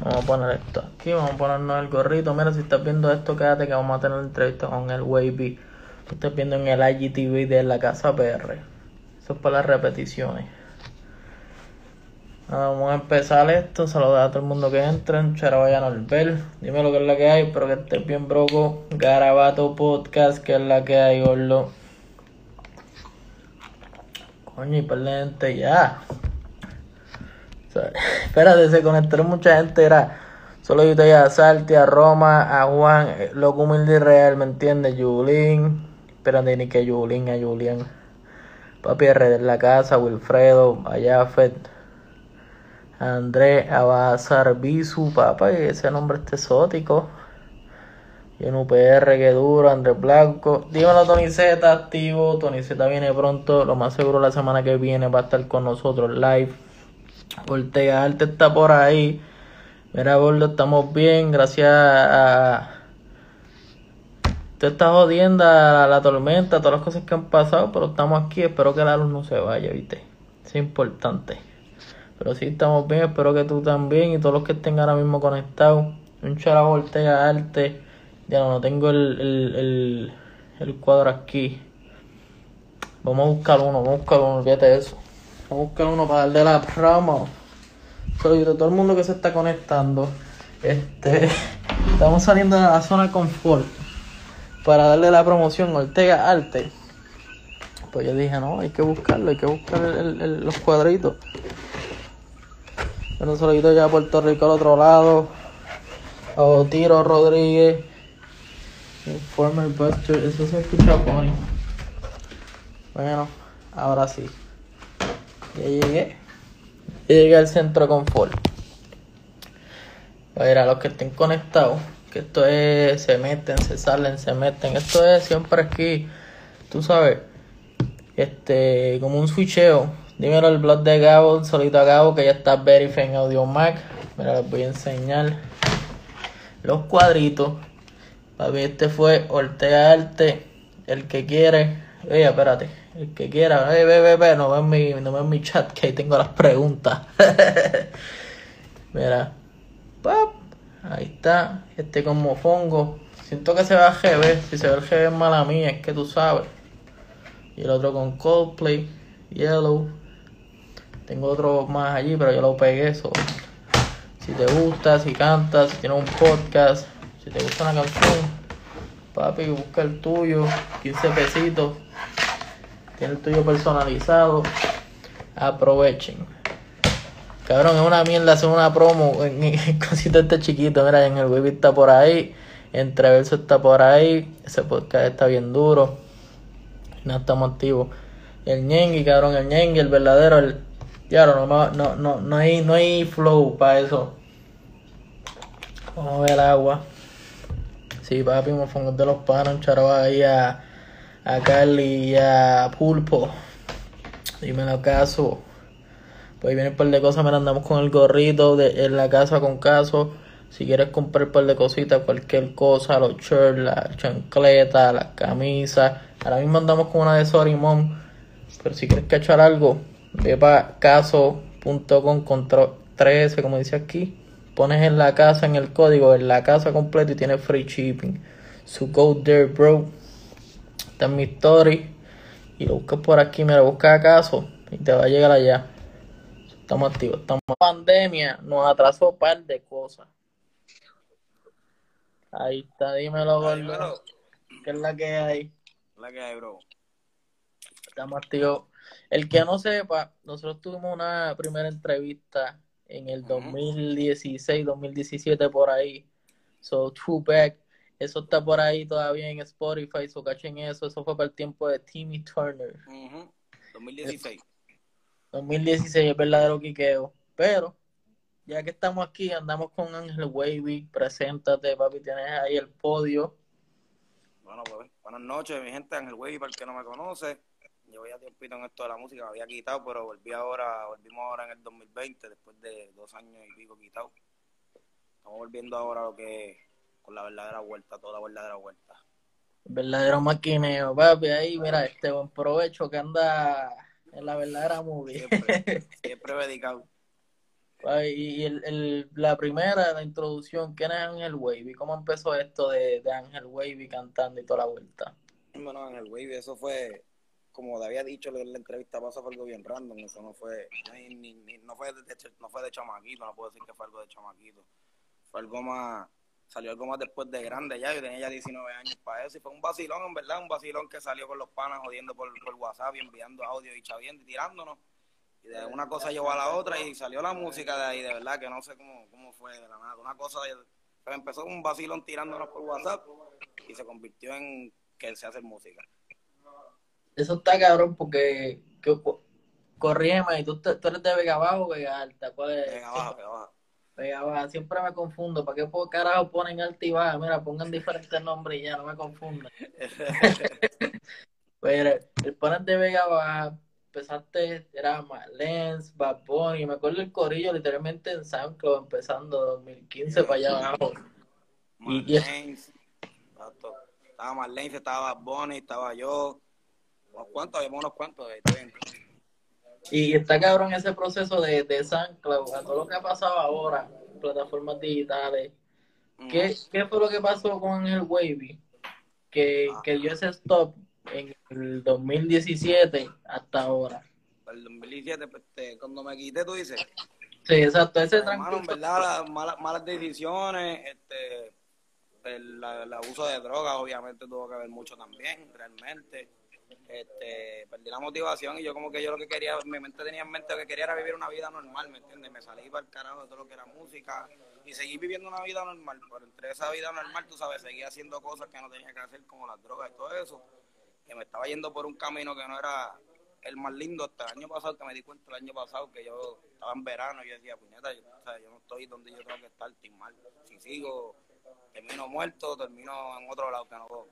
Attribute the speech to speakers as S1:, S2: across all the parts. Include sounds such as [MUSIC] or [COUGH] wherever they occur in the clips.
S1: Vamos a poner esto aquí, vamos a ponernos el gorrito. Mira, si estás viendo esto, quédate que vamos a tener entrevista con el Wavy. Estás viendo en el IGTV de la Casa PR. Eso es para las repeticiones. Vamos a empezar esto. Saludar a todo el mundo que entren. Chara Norbel. Dime lo que es la que hay. Espero que estés bien, broco. Garabato Podcast, que es la que hay, gordo. Coño, y gente ya. [LAUGHS] espérate, se conectaron mucha gente. Era solo yo te a Salti, a Roma, a Juan, eh, loco humilde y real, ¿me entiendes? Julín. Espérate, ni que Julín, a Julián. Papi R de la casa, Wilfredo, a Jafet. André Abazar Bisu, papá, ese nombre es exótico. Y en UPR, que duro, Andrés Blanco. Dímelo, Tony Z, activo. Tony Z viene pronto. Lo más seguro la semana que viene va a estar con nosotros live. Ortega Arte está por ahí. Mira, gordo, estamos bien. Gracias a. Te estás jodiendo a la tormenta, todas las cosas que han pasado, pero estamos aquí. Espero que la luz no se vaya, ¿viste? Es importante. Pero sí estamos bien, espero que tú también y todos los que estén ahora mismo conectados. Un charajo Ortega Arte. Ya no, no tengo el, el, el, el, cuadro aquí. Vamos a buscar uno, vamos a buscar uno, olvídate eso. Vamos a buscar uno para darle la promo. Saludos a todo el mundo que se está conectando. Este, [LAUGHS] estamos saliendo de la zona confort para darle la promoción Ortega Arte. Pues yo dije, no, hay que buscarlo, hay que buscar los cuadritos. Un saludito ya a Puerto Rico al otro lado. A Tiro Rodríguez. Former Buster. Eso se escucha funny. Bueno, ahora sí. Ya llegué. Llegué al centro de confort. A los que estén conectados. Que esto es. Se meten, se salen, se meten. Esto es siempre aquí. Tú sabes. Este. Como un switcheo Dímelo el blog de Gabo, solito a Gabo, que ya está verified en Audio Mac. Mira, les voy a enseñar los cuadritos. Papi, este fue Ortega Arte. El que quiere. Oye, espérate. El que quiera. Ve, ve, ve, no ven mi, no mi chat, que ahí tengo las preguntas. [LAUGHS] Mira. ¡Pap! Ahí está. Este como fongo. Siento que se va a GB. Si se ve el GB es mala mía, es que tú sabes. Y el otro con Coldplay. Yellow. Tengo otro más allí, pero yo lo pegué eso. Si te gusta, si cantas, si tienes un podcast, si te gusta una canción, papi, busca el tuyo, 15 pesitos. Tiene el tuyo personalizado. Aprovechen. Cabrón, es una mierda hacer una promo en, [LAUGHS] cosito este chiquito. Mira, en el web está por ahí. Entreverso está por ahí. Ese podcast está bien duro. No estamos activos. El ñengui, cabrón, el ñengui, el verdadero, el, Claro, no, no, no, no, hay, no hay flow para eso. Vamos a ver el agua. Sí, papi, me pongo de los panos, un ahí a, a Carly y a Pulpo. Dime lo caso. Pues viene un par de cosas, me andamos con el gorrito de, en la casa con caso. Si quieres comprar un par de cositas, cualquier cosa, los shirts, la chancleta, las camisas. Ahora mismo andamos con una de Sorry Mom. Pero si quieres cachar algo, ve para caso.com contra 13, como dice aquí. Pones en la casa, en el código, en la casa completo y tienes free shipping. So go there, bro. Esta es mi story. Y lo buscas por aquí, me lo buscas a caso y te va a llegar allá. Estamos activos. Estamos pandemia, nos atrasó un par de cosas. Ahí está, dímelo, gordo. ¿Qué es la que hay?
S2: La que hay, bro.
S1: Estamos activos. El que no sepa, nosotros tuvimos una primera entrevista en el 2016, 2017 por ahí. So, True Back. Eso está por ahí todavía en Spotify, so cachen eso. Eso fue para el tiempo de Timmy Turner.
S2: 2016.
S1: 2016 es verdadero quiqueo. Pero, ya que estamos aquí, andamos con Ángel Wavy. Preséntate, papi, tienes ahí el podio.
S2: Bueno, pues, buenas noches, mi gente. Ángel Wavy, para el que no me conoce llevo ya tiempito en esto de la música, me había quitado, pero volví ahora, volvimos ahora en el 2020, después de dos años y pico quitado. Estamos volviendo ahora lo que con la verdadera vuelta, toda la verdadera vuelta.
S1: Verdadero maquineo, papi, ahí, mira, este buen provecho que anda en la verdadera movie.
S2: Siempre, [LAUGHS] siempre dedicado.
S1: y el, el, la primera, la introducción, ¿quién es Ángel Wavy? ¿Cómo empezó esto de, de Ángel Wavy cantando y toda la vuelta?
S2: Bueno, Ángel Wavy, eso fue, como te había dicho en la entrevista pasó fue algo bien random, eso no fue, ni, ni, no, fue de, no fue de chamaquito, no puedo decir que fue algo de chamaquito, fue algo más, salió algo más después de grande ya, yo tenía ya 19 años para eso, y fue un vacilón, en verdad, un vacilón que salió con los panas jodiendo por, por WhatsApp y enviando audio y chaviendo y tirándonos y de una cosa llevó a la otra y salió la música de ahí, de verdad que no sé cómo, cómo fue de la nada. Una cosa, pero empezó un vacilón tirándonos por WhatsApp y se convirtió en que él se hace música.
S1: Eso está cabrón porque, que, corrígeme, ¿tú, tú eres de Vega Abajo o Vega Alta?
S2: Vega Abajo, Vega Abajo.
S1: Vega Baja, siempre me confundo. ¿Para qué por carajo ponen alta y baja? Mira, pongan diferentes nombres y ya, no me confundan. [LAUGHS] Pero el ponen de Vega Baja, empezaste, era Lens, Bad Bunny, me acuerdo el corillo literalmente en SoundCloud empezando 2015 para allá abajo.
S2: Y, estaba Marlene, estaba Bad Bunny, estaba yo, unos cuantos, había unos cuantos.
S1: Y está cabrón ese proceso de, de SoundCloud, a todo lo que ha pasado ahora, plataformas digitales. ¿Qué, ¿Qué fue lo que pasó con el Wavy? Que, que dio ese stop en el 2017 hasta ahora.
S2: El 2017, pues, este, cuando me quité, tú dices.
S1: Sí, exacto, ese
S2: en verdad, las malas, malas decisiones, este, el, el, abuso de drogas, obviamente, tuvo que ver mucho también, realmente. Este, perdí la motivación y yo como que yo lo que quería, mi mente tenía en mente lo que quería era vivir una vida normal, ¿me entiendes? Me salí para el carajo de todo lo que era música y seguí viviendo una vida normal, pero entre esa vida normal, tú sabes, seguía haciendo cosas que no tenía que hacer como las drogas y todo eso que me estaba yendo por un camino que no era el más lindo hasta el año pasado, que me di cuenta el año pasado que yo estaba en verano y yo decía, puñeta, yo, yo no estoy donde yo tengo que estar, estoy mal. Si sigo, termino muerto, termino en otro lado que no.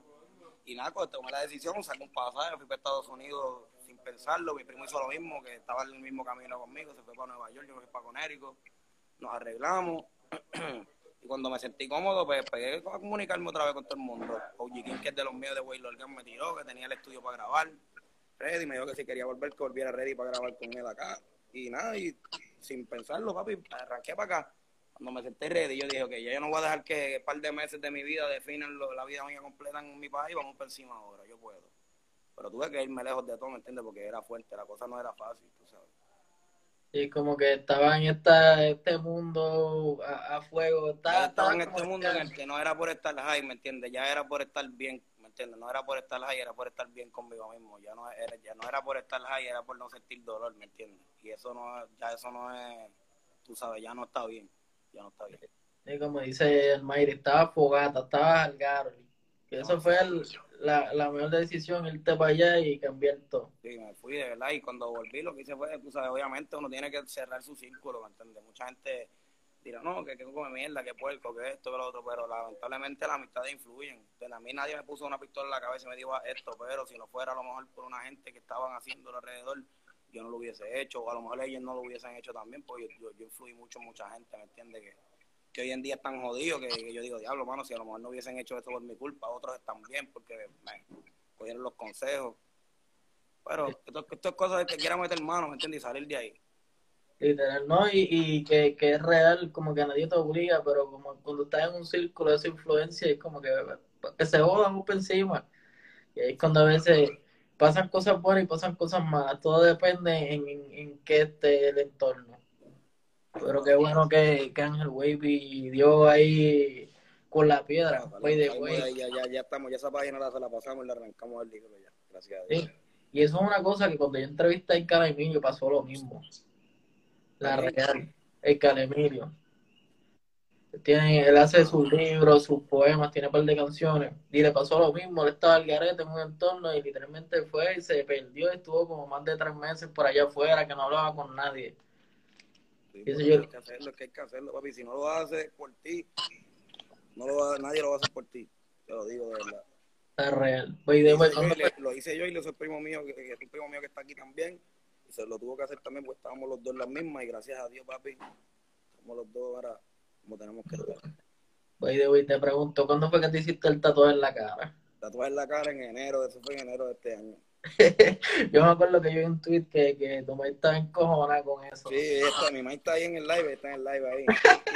S2: Y nada, pues tomé la decisión, saqué un pasaje, fui para Estados Unidos sin pensarlo, mi primo hizo lo mismo, que estaba en el mismo camino conmigo, se fue para Nueva York, yo me fui para Conérico, nos arreglamos. [CLEARS THROAT] Y cuando me sentí cómodo, pues pegué a comunicarme otra vez con todo el mundo. King, que es de los míos de Way Lorgan, me tiró, que tenía el estudio para grabar. Ready, me dijo que si quería volver, que volviera ready para grabar con él acá. Y nada, y sin pensarlo, papi, arranqué para acá. Cuando me senté ready, yo dije, ok, ya yo no voy a dejar que un par de meses de mi vida definan la vida mía completa en mi país, vamos por encima ahora, yo puedo. Pero tuve que irme lejos de todo, ¿me entiendes? Porque era fuerte, la cosa no era fácil, tú sabes.
S1: Y como que estaba en esta, este mundo a, fuego.
S2: Estaba, estaba en este mundo en el que no era por estar high, ¿me entiendes? Ya era por estar bien, ¿me entiendes? No era por estar high, era por estar bien conmigo mismo. Ya no era, ya no era por estar high, era por no sentir dolor, ¿me entiendes? Y eso no, ya eso no es, tú sabes, ya no está bien. Ya no está bien.
S1: Y como dice el Mayri, estaba fogata, estaba al y eso fue la, la mejor decisión, irte para allá y cambiar todo.
S2: Sí, me fui de verdad y cuando volví lo que hice fue, tú sabes, obviamente uno tiene que cerrar su círculo, ¿me entiendes? Mucha gente dirá, no, que, que come mierda, que puerco, que esto, que lo otro, pero lamentablemente las amistades influyen. a mí nadie me puso una pistola en la cabeza y me dijo esto, pero si no fuera a lo mejor por una gente que estaban haciendo alrededor, yo no lo hubiese hecho, o a lo mejor ellos no lo hubiesen hecho también, porque yo, yo, influí mucho en mucha gente, ¿me entiendes? Que, que hoy en día están jodidos, que, yo digo, diablo, mano, si a lo mejor no hubiesen hecho esto por mi culpa, otros están bien porque me cogieron los consejos. Pero esto, esto es cosa de que quiera meter mano, ¿me entiendes? Y salir de ahí.
S1: Literal, ¿no? Y, y que, que, es real, como que nadie te obliga, pero como cuando estás en un círculo de esa influencia, es como que, que se jodan un encima. Y es cuando a veces pasan cosas buenas y pasan cosas malas. Todo depende en, en, en qué esté el entorno. Pero qué bueno que, que Ángel Wavy dio ahí con la piedra.
S2: Ya, ya, ya, estamos, ya esa página la, se la pasamos y la arrancamos al libro ya. Gracias a Dios.
S1: Y eso es una cosa que cuando yo entrevisté a Calemilio pasó lo mismo. La real, el Calemilio. Tiene, él hace sus libros, sus poemas, tiene un par de canciones. Y le pasó lo mismo, él estaba al garete en un entorno y literalmente fue y se perdió. Estuvo como más de tres meses por allá afuera que no hablaba con nadie
S2: hay que hacerlo, que hay que hacerlo, papi. Si no lo haces por ti, no lo va, nadie lo va a hacer por ti. Te lo digo de verdad.
S1: Está real.
S2: lo hice yo y lo hice el primo mío, que, es un primo mío que está aquí también. Y se lo tuvo que hacer también porque estábamos los dos en las mismas. Y gracias a Dios, papi, somos los dos ahora como tenemos que estar.
S1: Oye, te pregunto, ¿cuándo fue que te hiciste el tatuaje en la cara?
S2: Tatuaje en la cara en enero, eso fue en enero de este año. [LAUGHS]
S1: yo me acuerdo que yo vi un tweet que, que tu mamá estaba encojonada con eso.
S2: Sí, está, mi mamá está ahí en el live, está en el live ahí.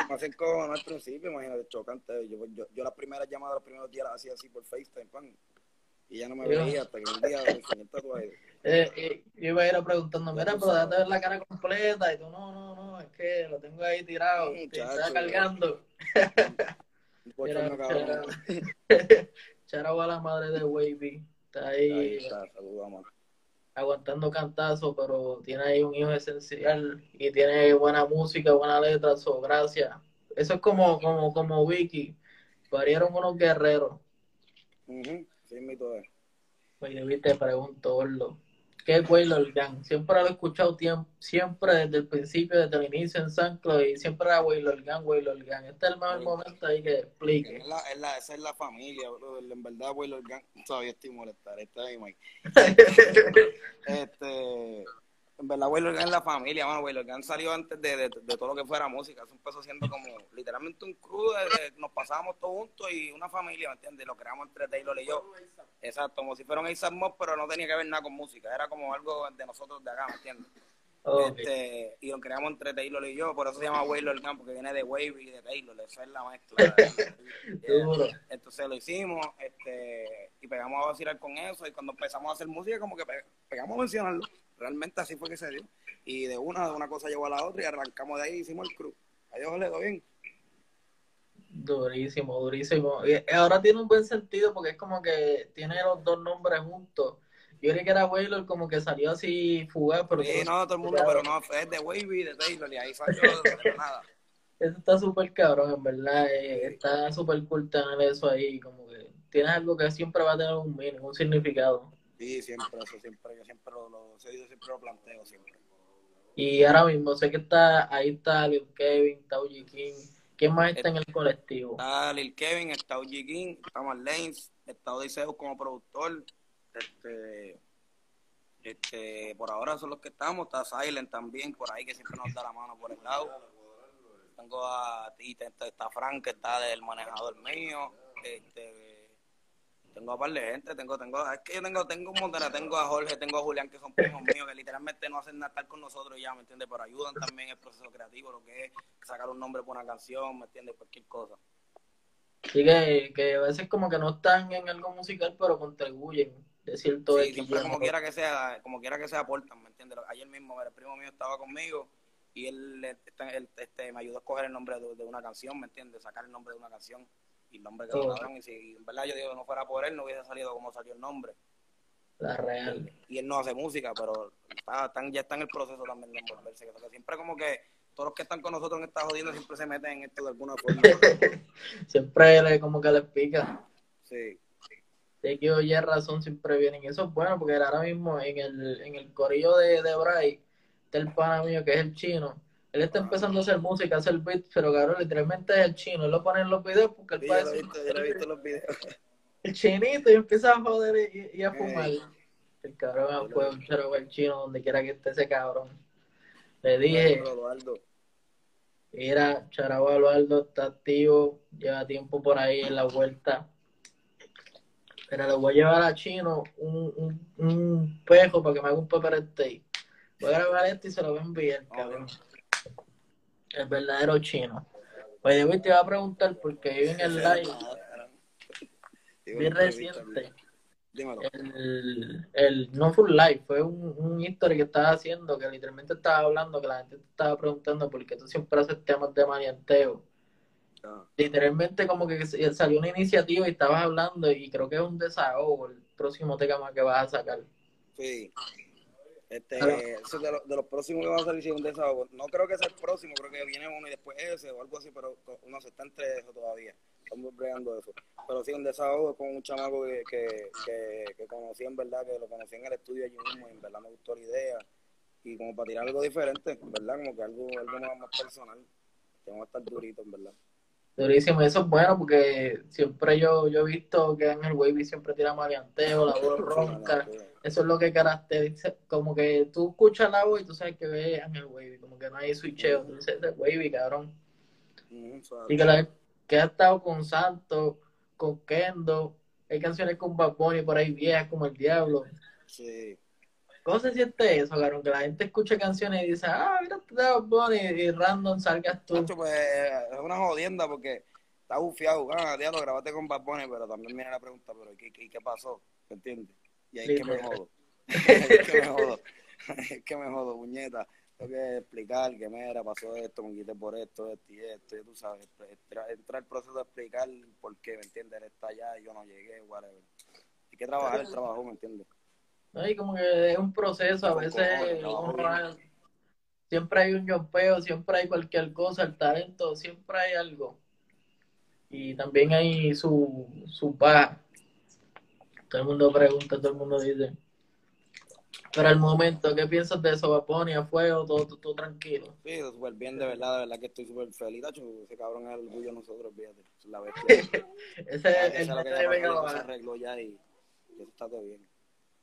S2: Me hacen encojonada al principio, imagínate, chocante. Yo, yo, yo las primeras llamadas, los primeros días las hacía así por FaceTime, pan. Y ya no me veía hasta que un día me enseñé el tatuaje. [LAUGHS]
S1: Eh, eh, yo iba a ir preguntando, mira, pero date ver la cara completa. Y tú, no, no, no, es que lo tengo ahí tirado, te está cargando. [LAUGHS] Charao [LAUGHS] a la madre de Wavy. Está ahí,
S2: Ahí está, saludamos.
S1: aguantando cantazo, pero tiene ahí un hijo esencial y tiene buena música, buena letra, so, gracias. Eso es como, como, como Vicky. Parieron unos guerreros.
S2: Ujú, Sí, mi todo.
S1: Oye, pregunto, Orlo. ¿Qué es Waylor Gang? Siempre lo he escuchado siempre desde el principio, desde el inicio en San Claudio, y siempre era Waylor Gang, Waylor Gang. Este es el mejor momento ahí que explique.
S2: Es la, es la, esa es la familia, bro. En verdad, Will Organ, todavía estoy molestar. Está ahí, Mike. [LAUGHS] Este, en verdad, Will Organ es la familia, mano. Will Organ salió antes de, de, de todo lo que fuera música. Eso empezó siendo como literalmente un crew. nos pasábamos todos juntos y una familia, ¿me entiendes? Lo creamos entre Taylor y yo. Exacto, como si fuera un A$AP Mob, pero no tenía que ver nada con música. Era como algo de nosotros de acá, ¿me entiendes? Este, y lo creamos entre Taylor y yo, por eso se llama Waylor Organ, porque viene de Wavy y de Taylor, esa es la mezcla. [LAUGHS] [LAUGHS]
S1: Duro.
S2: Entonces lo hicimos, este, y pegamos a vacilar con eso, y cuando empezamos a hacer música, como que pe- pegamos a mencionarlo. Realmente así fue que se dio. Y de una, de una cosa llevó a la otra, y arrancamos de ahí y hicimos el crew. Adiós, le doy bien.
S1: Durísimo, durísimo. Y ahora tiene un buen sentido porque es como que tiene los dos nombres juntos. Yo creí que era Waylor como que salió así fugaz, pero
S2: Sí, no, todo el mundo, pero no, es de Wavy de Taylor, y ahí salió de [LAUGHS] nada.
S1: Eso está súper cabrón, en verdad. eh, está súper cool tener eso ahí. Como que tienes algo que siempre va a tener un meaning, un significado.
S2: Sí, siempre, eso siempre, yo siempre lo, lo, siempre lo planteo, siempre.
S1: Y ahora mismo sé que está ahí está Lil Kevin, está Uji King. ¿Quién más está en el colectivo?
S2: Está Lil Kevin, está OG King, está Marlanes, está Odiseo como productor. Este, este, por ahora son los que estamos. Está Silent también por ahí que siempre nos da la mano por el lado. Tengo a te- está Frank que está del manejador mío. Este, tengo a par de gente, tengo, tengo, es que yo tengo, tengo un tengo a Jorge, tengo a Julián que son primos míos que literalmente no hacen nada estar con nosotros ya, ¿me entiendes? Pero ayudan también en el proceso creativo, lo que es sacar un nombre por una canción, ¿me entiendes? Cualquier cosa.
S1: Así que, que a veces como que no están en algo musical, pero contribuyen de cierto
S2: Sí, siempre como quiera que sea, como quiera que sea aportan, ¿me entiendes? Ayer mismo el primo mío estaba conmigo y él, este, él, este, me ayudó a escoger el nombre de, de una canción, ¿me entiendes? Sacar el nombre de una canción y el nombre que
S1: Oh.
S2: cabrón. Y si en verdad yo digo no fuera por él, no hubiese salido como salió el nombre.
S1: La real.
S2: Y él no hace música, pero está, están, ya está en el proceso también de envolverse. que siempre como que todos los que están con nosotros en esta jodienda siempre se meten en esto de alguna forma. [LAUGHS]
S1: Siempre le, como que les pica.
S2: Sí.
S1: De que oye razón siempre vienen. Y eso es bueno porque ahora mismo en el, en el corillo de, de Bray está el pana mío que es el chino. Él está empezando a hacer música, a hacer beats, pero cabrón, literalmente es el chino. Él lo pone en los videos porque él
S2: Sí, yo lo he
S1: parece
S2: visto, yo lo he visto los videos. [LAUGHS]
S1: el chinito y empieza a joder y, y a fumar. El cabrón fue
S2: vi.
S1: un chero el chino donde quiera que esté ese cabrón. Le dije,
S2: Eduardo.
S1: mira, Charabo Eduardo está activo, lleva tiempo por ahí en la vuelta. Pero le voy a llevar a Chino un, un, un pejo para que me haga un pepper steak. Voy a grabar esto y se lo voy a enviar, cabrón. El verdadero chino. Oye, güey, te iba a preguntar porque vi en el live, bien reciente,
S2: Dímelo.
S1: el, el no full live, fue un, un history que estaba haciendo que literalmente estaba hablando, que la gente te estaba preguntando por qué tú siempre haces temas de manianteo.
S2: Ah.
S1: literalmente como que se- salió una iniciativa y estabas hablando y creo que es un desahogo el próximo tema que vas a sacar.
S2: Sí. Este,
S1: Claro.
S2: eso de, lo- de los próximos que van a salir sí, es un desahogo. No creo que sea el próximo, creo que viene uno y después ese o algo así, pero uno se está entre eso todavía. Estamos bregando eso. Pero sí, un desahogo con un chamaco que, que, que, que conocí en verdad, que lo conocí en el estudio allí mismo y en verdad me gustó la idea. Y como para tirar algo diferente, ¿verdad? Como que algo, algo más, más personal. Que vamos a estar duritos, en verdad.
S1: Durísimo, eso es bueno porque siempre yo, yo he visto que Ángel Wavy siempre tira maleanteo, la voz [LAUGHS] ronca. Eso es lo que caracteriza, como que tú escuchas la voz y tú sabes que ve Ángel Wavy, como que no hay switcheo, tú dices, "Ese es Wavy, cabrón. Y que, la, que ha estado con Santos, con Kendo, hay canciones con Bad Bunny por ahí viejas como El Diablo.
S2: Sí.
S1: ¿Cómo se siente eso, cabrón? Que la gente escuche canciones y dice, ah, mira, te da Bunny y random salgas tú.
S2: Nacho, pues es una jodienda porque está bufiado. Ah, lo grabaste con Bad Bunny, pero también viene la pregunta, pero ¿qué, qué, qué pasó? ¿Me entiendes? Y ahí es que me jodo. [LAUGHS] es que me jodo. es que me jodo, puñeta. Tengo que explicar que mira, pasó esto, me quité por esto, esto y esto. Y tú sabes, entra el proceso de explicar por qué, ¿me entiendes? Él está allá y yo no llegué, whatever. Hay que trabajar el trabajo, ¿me entiendes?
S1: No, y como que es un proceso, a veces siempre hay un yompeo, siempre hay cualquier cosa, el talento, siempre hay algo. Y también hay su, su paz. Todo el mundo pregunta, todo el mundo dice. Pero al momento, ¿qué piensas de eso, Baponi? ¿A fuego? ¿Todo, todo, tranquilo?
S2: Sí, súper bien, de verdad, de verdad que estoy súper feliz. ese cabrón es el orgullo de nosotros, fíjate. La bestia. [LAUGHS]
S1: ese es el,
S2: el, que se arregló ya y, y eso está todo bien.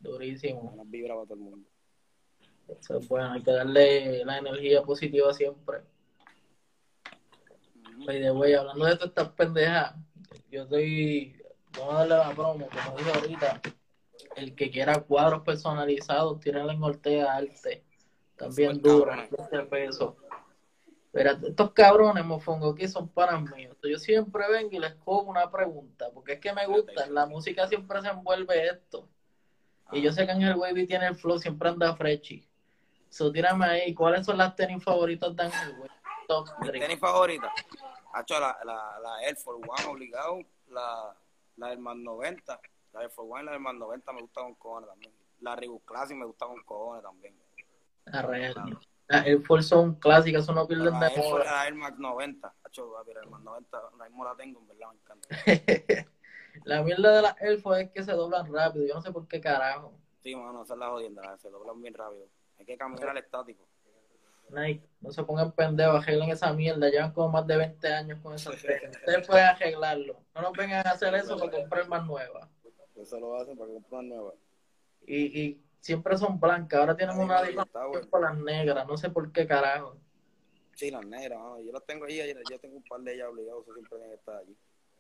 S1: Durísimo.
S2: Una vibra para todo el mundo.
S1: Eso es bueno, hay que darle la energía positiva siempre. By the way, hablando de todas estas pendejas, yo estoy. Vamos a darle la promo, como dije ahorita. El que quiera cuadros personalizados, tírenle en Ortega Arte. También duro, este peso. Pero estos cabrones, mofongo, que son para mí. Yo siempre vengo y les cojo una pregunta, porque es que me gusta. la música siempre se envuelve esto. Y yo sé que Angel Wavy tiene el flow, siempre anda frechi. So, tírame ahí, ¿cuáles son las tenis favoritas de Angel
S2: Wavy? tenis favoritas? Hacho, la, la, la Air Force One obligado, la, la del más 90. La Air Force One y la del más 90 me gusta con cojones también. La Reebok Classic me gusta con cojones también.
S1: La real. Las Air Force son clásicas, son no pierden de
S2: moda. La Air Max 90. Hacho, la Air Max 90, la mismo la tengo, en verdad, me encanta. [LAUGHS]
S1: La mierda de las elfos es que se doblan rápido. Yo no sé por qué carajo.
S2: Sí, mano, esa es la jodienda. Se doblan bien rápido. Hay que cambiar al estático.
S1: Nike, no se pongan pendejos, arreglen esa mierda. Llevan como más de 20 años con esa Ustedes pueden arreglarlo. No nos vengan a hacer eso para comprar más nuevas.
S2: Eso lo hacen para comprar nuevas.
S1: Y, y siempre son blancas. Ahora tienen una diferencia para las negras. No sé por qué carajo.
S2: Sí, las negras. Yo las tengo ahí. Yo tengo un par de ellas obligados. Siempre tienen que estar allí.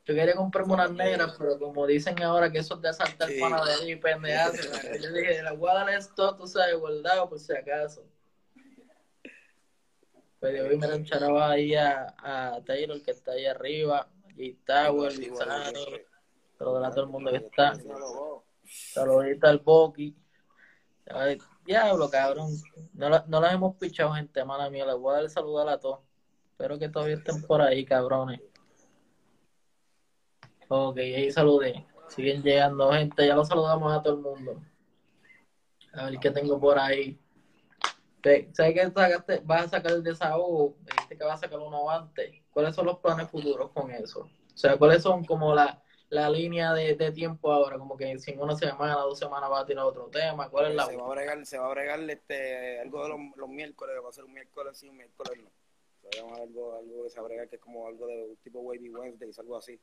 S1: Yo quería comprarme unas negras, pero como dicen ahora que eso es de asaltar sí. panadería y pendejadas, [LAUGHS] yo dije, la voy a dar esto, tú sabes, guardado por si acaso. Pues hoy me lo ahí a, a Taylor, que está ahí arriba, y Tower, Lizani, pero de todo el mundo que está. Saludita al Boki. Diablo, cabrón. No, no las hemos pichado, gente, mala mía. Les voy a dar saludar a todos. Espero que todavía estén por ahí, cabrones. Ok, ahí saludé. Siguen llegando gente, ya lo saludamos a todo el mundo. A ver qué tengo por ahí. ¿Sabes que sacaste? vas a sacar el desahogo? Dijiste que vas a sacar antes. ¿Cuáles son los planes futuros con eso? O sea, ¿cuáles son como la, la línea de, de, tiempo ahora? Como que si en una semana, dos semanas va a tirar otro tema. ¿Cuál es la
S2: se va a bregar, se va a bregar este, algo de los, los miércoles, va a ser un miércoles sí, un miércoles no. Se va a algo, algo que se va a bregar que es como algo de tipo Wavy Wednesday, algo así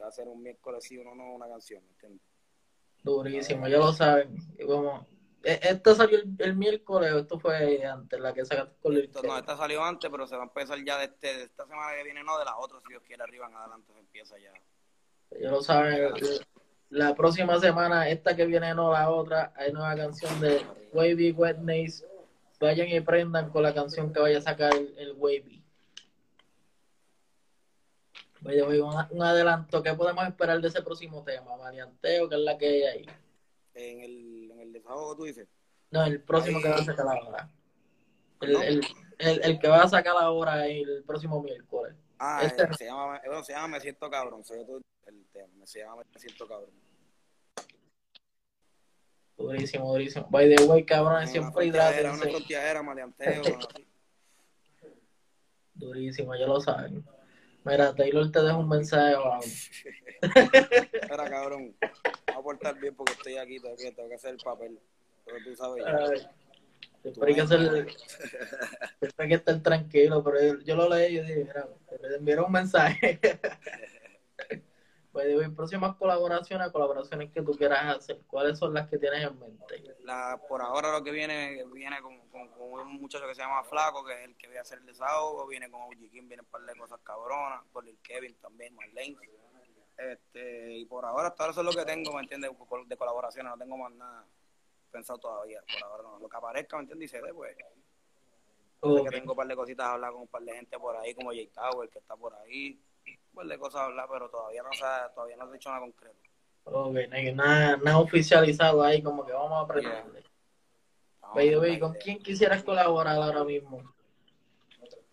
S2: va a ser un miércoles sí, uno no, una canción, ¿me entiendes?
S1: Durísimo, ya lo saben. Como, ¿e-, ¿Esta salió el, miércoles o esto fue antes, la que sacaste con el
S2: No, esta salió antes, pero se va a empezar ya de, este, de esta semana que viene, no, de la otra, si Dios quiere, arriba en adelante se empieza ya.
S1: Ya lo saben, la próxima semana, esta que viene, no la otra, hay nueva canción de Wavy Wednesdays. Vayan y prendan con la canción que vaya a sacar el, el Wavy. Oye, un, adelanto, ¿qué podemos esperar de ese próximo tema? Marianteo, que es la que hay ahí.
S2: En el, en el desahogo, tú dices.
S1: No, el próximo que va a sacar ahora. El, el, el, el, que va a sacar ahora el próximo miércoles.
S2: Ah, este... se, llama, bueno, se llama Me Siento Cabrón. Se el tema, se llama Me Siento Cabrón.
S1: Durísimo, durísimo. By the way, cabrón, siempre
S2: Era Una frontiera, maleanteo. [LAUGHS]
S1: durísimo, ya lo saben. Mira, Taylor te deja un mensaje. [LAUGHS]
S2: Mira, cabrón, voy a portar bien porque estoy aquí, que, tengo que hacer el papel. Pero tú sabes.
S1: hay que hacer. hay que estar tranquilo, pero yo, lo leí y dije, mira, le enviaron un mensaje. [LAUGHS] Pues digo, próximas colaboraciones, colaboraciones que tú quieras hacer, ¿cuáles son las que tienes en mente?
S2: La, por ahora lo que viene viene con, con, un muchacho que se llama Flaco, que es el que voy a hacer el desahogo, viene con OG King, viene un par de cosas cabronas, por el Kevin también, Marlene. Este, y por ahora, hasta ahora eso es lo que tengo, ¿me entiendes? De colaboraciones, no tengo más nada. pensado todavía. Por ahora no. Lo que aparezca, ¿me entiendes? Y se ve, pues.
S1: Ok.
S2: Que tengo un par de cositas a hablar con un par de gente por ahí, como Jay Tower, que está por ahí. Par de cosas a hablar, pero todavía no se, ha- todavía no se ha dicho nada concreto.
S1: Ok, no nada, nada oficializado ahí, como que vamos a.
S2: Estamos
S1: By the
S2: con
S1: way,
S2: la
S1: ¿con
S2: idea.
S1: quién quisieras colaborar ahora mismo?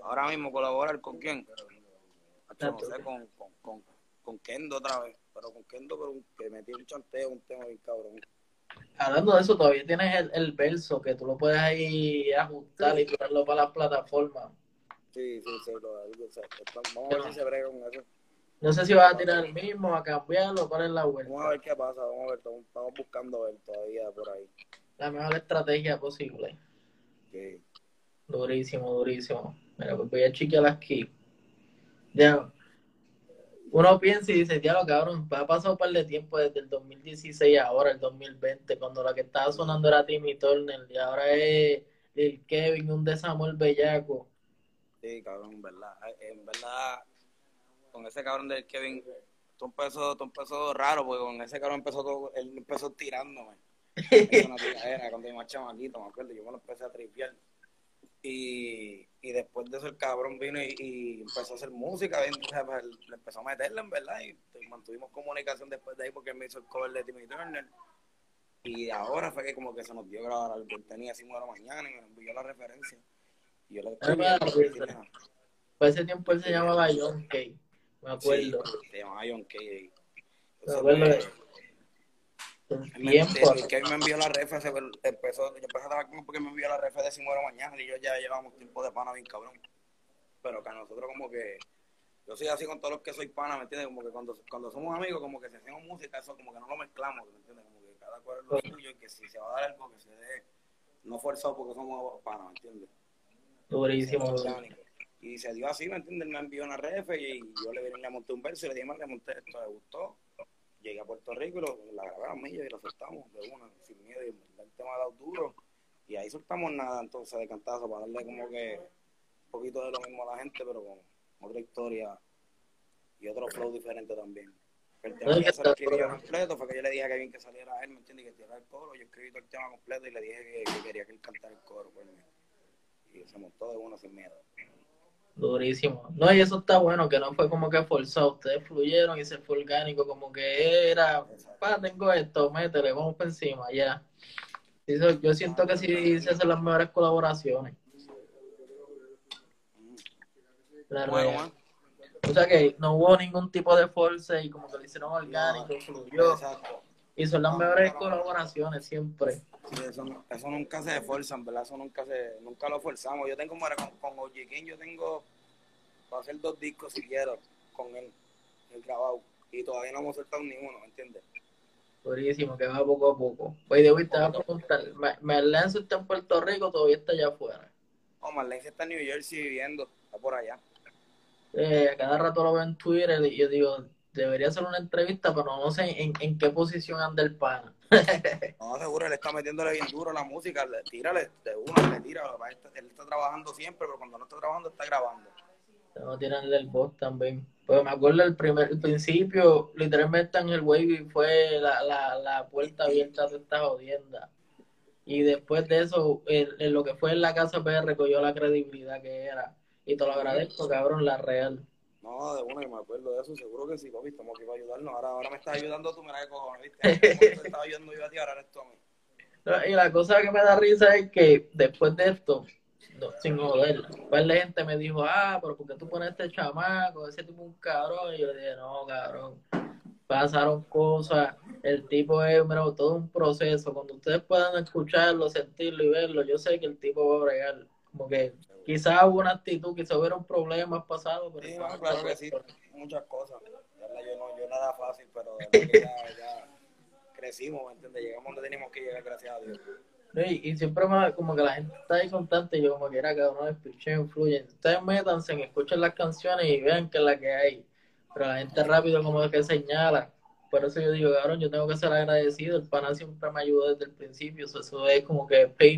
S2: Ahora mismo colaborar con quién? Hacho, no sé, con, con, con, con Kendo otra vez. Pero con Kendo, pero que metí un chanteo, un tema bien cabrón.
S1: Hablando de eso, todavía tienes el, el verso que tú lo puedes ahí ajustar y tirarlo para las plataformas.
S2: Sí, sí, sí. Lo, o sea, vamos a ver si se brega con eso.
S1: No sé si vas a tirar el mismo, a cambiarlo, cuál es la
S2: Vamos a
S1: vuelta.
S2: ver qué pasa, vamos a ver. Estamos, buscando ver todavía por ahí.
S1: La mejor estrategia posible.
S2: Sí.
S1: Durísimo, durísimo. Mira, pues voy a chequear aquí. Ya. Uno piensa y dice, diablo, cabrón, ha pasado un par de tiempo desde el 2016 a ahora, el 2020, cuando la que estaba sonando era Timmy Turner y ahora es el Kevin, un de Samuel Bellaco.
S2: Sí, cabrón, en verdad. En verdad, con ese cabrón del Kevin, todo empezó, todo empezó raro, porque con ese cabrón empezó todo, él empezó tirándome. Una tiradera cuando yo más chamaquito, me acuerdo, yo me lo empecé a tripear. Y, y después de eso el cabrón vino y, y empezó a hacer música, sea, pues, le empezó a meterla en verdad, y mantuvimos comunicación después de ahí porque él me hizo el cover de Timmy Turner. Y ahora fue que como que se nos dio grabar algo, él tenía así la mañana y me envió la referencia. Yo le escribí,
S1: Ah, pues, ese tiempo él se llamaba John Kay, me acuerdo.
S2: Sí, se llamaba John Kay.
S1: Me acuerdo de-
S2: me,
S1: tiempo.
S2: el que me envió la refa, se empezó, yo empecé a trabajar él porque me envió la refa de si muero mañana y yo ya llevamos tiempo de pana bien cabrón. Pero que a nosotros como que, yo soy así con todos los que soy pana, ¿me entiendes? Como que cuando, cuando somos amigos, como que si hacemos música, eso como que no lo mezclamos, ¿me entiendes? Como que cada cual es lo suyo y que si se va a dar algo, que se dé, no forzado porque somos pana, ¿me entiendes?
S1: Durísimo.
S2: Y se dio así, ¿me entiendes? Me envió una ref y yo le, le monté un verso y le dije, "Man, le monté esto, le gustó. Llegué a Puerto Rico y lo, la grabé a millas y lo soltamos de una, sin miedo. Y el tema ha dado duro. Y ahí soltamos nada, entonces, de cantazo, para darle como que un poquito de lo mismo a la gente, pero con otra historia y otro flow diferente también. El tema ya se lo
S1: está
S2: escribí yo
S1: duro.
S2: completo, fue que yo le dije a Kevin que saliera él, ¿me entiendes? Y que tirara el coro. Yo escribí todo el tema completo y le dije que, que quería que él cantara el coro por mí. Y se montó de uno sin miedo.
S1: Durísimo. No, y eso está bueno, que no fue como que forzado. Ustedes fluyeron y se fue orgánico, como que era, pa, tengo esto, métele, vamos por encima, ya. Eso- yo siento que sí se hacen las mejores colaboraciones. La
S2: Bueno.
S1: O sea que no hubo ningún tipo de force y como que lo hicieron orgánico, fluyó.
S2: Exacto.
S1: Y son las mejores colaboraciones siempre.
S2: Sí, eso, no- eso nunca se esfuerza, en verdad, eso nunca se, nunca lo forzamos. Yo tengo, con, con OG King, yo tengo, para hacer dos discos si quiero, con él, el grabado. Y todavía no hemos soltado ni uno, ¿me entiendes?
S1: Durísimo, que va poco a poco. Oye, David, te voy a preguntar, ¿Me- ¿Merlán está en Puerto Rico todavía está allá afuera?
S2: Oh, Marlene está en New Jersey viviendo, está por allá.
S1: Eh, a cada rato lo veo en Twitter y yo digo, debería hacer una entrevista, pero no sé en, en qué posición anda el pana. [LAUGHS]
S2: No, seguro, él está metiéndole bien duro la música, le, tírale de uno, le tira. Él está trabajando siempre, pero cuando no está trabajando, está grabando.
S1: Que tirarle el voz también. Pues me acuerdo el primer el principio, literalmente en el Wavy fue la, la, la puerta abierta de esta jodienda. Y después de eso, en lo que fue en la casa PR cogió la credibilidad que era. Y te lo agradezco, cabrón, la real.
S2: No, de uno, yo me acuerdo de eso, seguro que sí, papi, estamos aquí para ayudarnos. Ahora, ahora me estás ayudando tú, mira qué cojones, ¿viste? Te estaba ayudando yo a ti, ahora eres [LAUGHS]
S1: Y la cosa que me da risa es que después de esto, sin joder, par de gente me dijo, ah, pero ¿por qué tú pones este chamaco? Ese tipo es un cabrón. Y yo dije, no, cabrón. Pasaron cosas, el tipo es, mira, todo un proceso. Cuando ustedes puedan escucharlo, sentirlo y verlo, yo sé que el tipo va a bregar. Como que quizás hubo una actitud, quizás hubieron problemas pasados, pero
S2: Sí, no,
S1: un
S2: claro que sí, muchas cosas. Yo no, yo nada fácil, pero ya, [LAUGHS] ya crecimos, ¿me entiendes? Llegamos donde teníamos que llegar, gracias a Dios.
S1: No, Y, siempre me- como que la gente está ahí constante yo como que era cabrón, escuchen, influyen. Ustedes métanse, escuchen las canciones y vean que es la que hay. Pero la gente rápido como que señala. Por eso yo digo, cabrón, yo tengo que ser agradecido. El pana siempre me ayudó desde el principio. Eso, eso es como que pay